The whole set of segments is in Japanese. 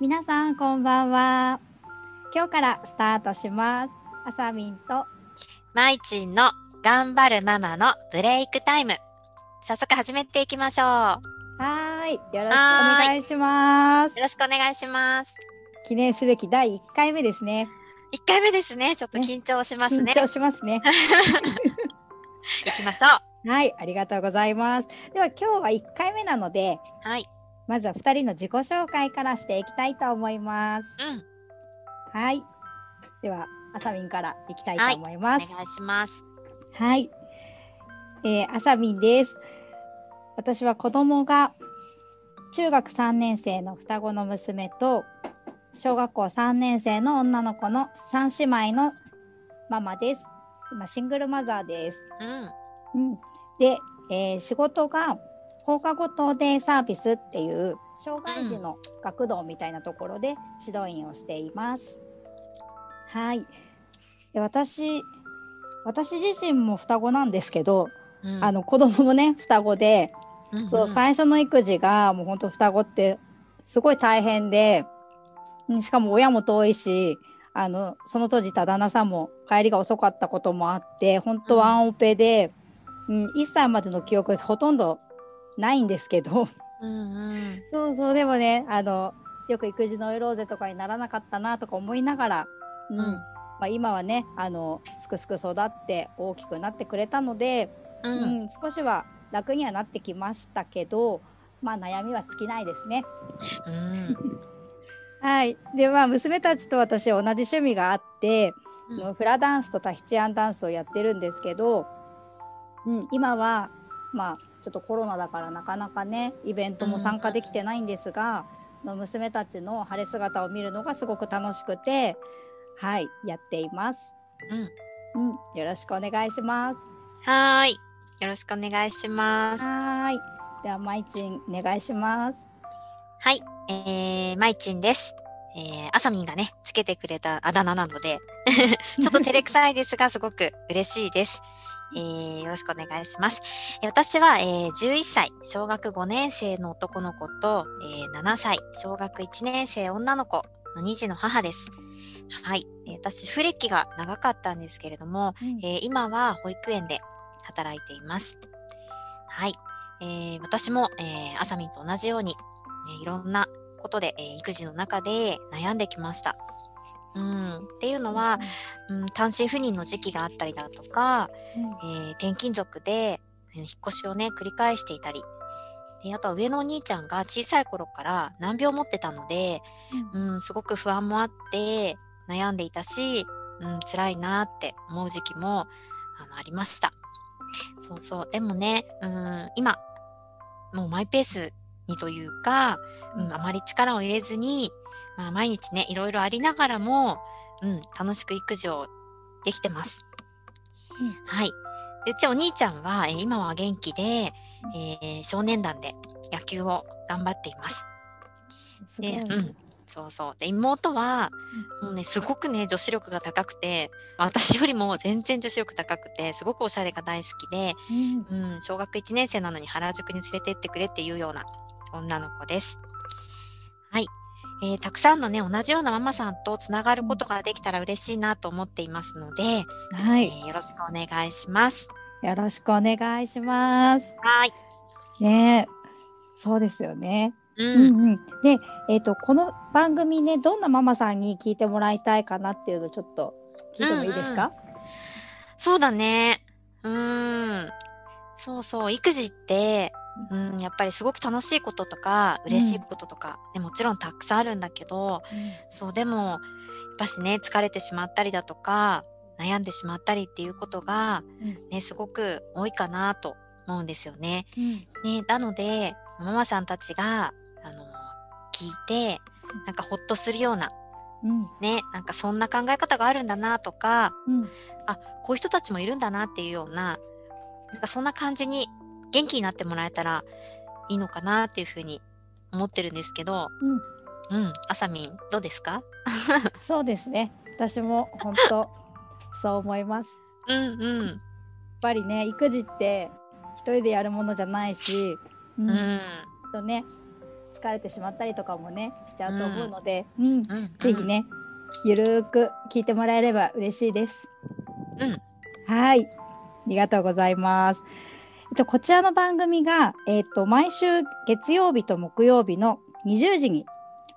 皆さんこんばんは。今日からスタートします。あさみんとまいちんの頑張るママのブレイクタイム。早速始めていきましょう。はい。よろしくお願いします。よろしくお願いします。記念すべき第1回目ですね。1回目ですね。ちょっと緊張しますね。緊張しますね。行きましょう。はい。ありがとうございます。では今日は1回目なのではいまずは2人の自己紹介からしていきたいと思います。うん。はい。ではあさみんからいきたいと思います。お願いします。はい、えー、あさみんです。私は子供が中学3年生の双子の娘と小学校3年生の女の子の3姉妹のママです。今シングルマザーです。うん、うん、で、えー、仕事が放課後等デイサービスっていう障害児の学童みたいなところで指導員をしています。はい。で私私自身も双子なんですけど、うん、あの子供もね双子で、うんうん、そう最初の育児がもう本当双子ってすごい大変でしかも親も遠いしあのその当時た旦那さんも帰りが遅かったこともあって本当ワンオペで、うん、1歳までの記憶ほとんどないんですけど、うんうん、そうそう。でもねあのよく育児ノイローゼとかにならなかったなとか思いながら、うん、うん、まあ、今はねあのすくすく育って大きくなってくれたので、うん、うん、少しは楽にはなってきましたけど、まあ悩みは尽きないですね。うん、はい。でまあ娘たちと私同じ趣味があって、うん、フラダンスとタヒチアンダンスをやってるんですけど、うん、今はまあちょっとコロナだからなかなかねイベントも参加できてないんですが、の娘たちの晴れ姿を見るのがすごく楽しくて、はいやっています。うん、うん、よろしくお願いします。はい。よろしくお願いします。はい。では、まいちん、お願いします。はい。えー、まいちんです。えー、あさみんがね、つけてくれたあだ名なので、ちょっと照れくさいですが、すごく嬉しいです。えー、よろしくお願いします。え私は、えー、11歳、小学5年生の男の子と、えー、7歳、小学1年生女の子の2児の母です。はい。えー、私、フレキが長かったんですけれども、うん、えー、今は保育園で働いています。はい。えー、私も、えー、あさみんと同じように、えー、いろんなことで、えー、育児の中で悩んできました。うん、っていうのは、うん、単身赴任の時期があったりだとか、うん、えー、転勤族で引っ越しをね繰り返していたり。であとは上のお兄ちゃんが小さい頃から難病を持ってたので、うん、うん、すごく不安もあって悩んでいたし、うん、辛いなって思う時期もあのありました。そうそう。でもね、うん、今、もうマイペースにというか、うん、あまり力を入れずに、まあ、毎日ね、いろいろありながらも、うん、楽しく育児をできてます。うん、はい。うちお兄ちゃんは、えー、今は元気で、えー、少年団で野球を頑張っています。で、うん、そうそう。で、妹は、もうね、すごくね、女子力が高くて、私よりも全然女子力高くて、すごくおしゃれが大好きで、うん、うん、小学1年生なのに原宿に連れてってくれっていうような女の子です。はい。えー、たくさんのね、同じようなママさんとつながることができたら嬉しいなと思っていますので、はい、えー、よろしくお願いします。よろしくお願いします。はい。ねそうですよね。うん、うんうん、で、えっ、ー、とこの番組ねどんなママさんに聞いてもらいたいかなっていうのちょっと聞いてもいいですか？うんうん、そうだね。うん。そうそう育児って、うん、やっぱりすごく楽しいこととか嬉しいこととか、うん、もちろんたくさんあるんだけど、うん、そうでもやっぱしね疲れてしまったりだとか悩んでしまったりっていうことが、ね、すごく多いかなと思うんですよね。ねなのでママさんたちがあの聞いてなんかほっとするような、うん、ねなんかそんな考え方があるんだなとか、うん、あこういう人たちもいるんだなっていうようななんかそんな感じに元気になってもらえたらいいのかなっていうふうに思ってるんですけど、うん、うん、あさみんどうですか？そうですね。私も本当 そう思います。うんうん、やっぱりね育児って一人でやるものじゃないし、うん、うん、とね疲れてしまったりとかもねしちゃうと思うので、うん。うんうん。ぜひねゆるーく聞いてもらえれば嬉しいです。うん。はい。ありがとうございます。と、こちらの番組が、えっと、毎週月曜日と木曜日の20時に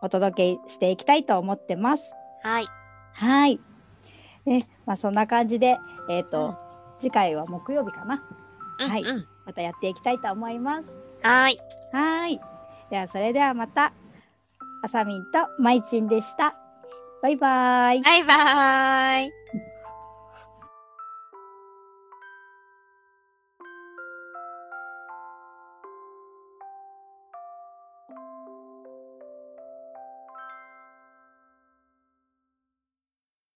お届けしていきたいと思ってます。はい。はい。ね、まあそんな感じで、えっ、と、次回は木曜日かな。はいうんうんまたやっていきたいと思います。はい。はい。ではそれではまた、あさみんとまいちんでした。バイバイ。バイバーイ。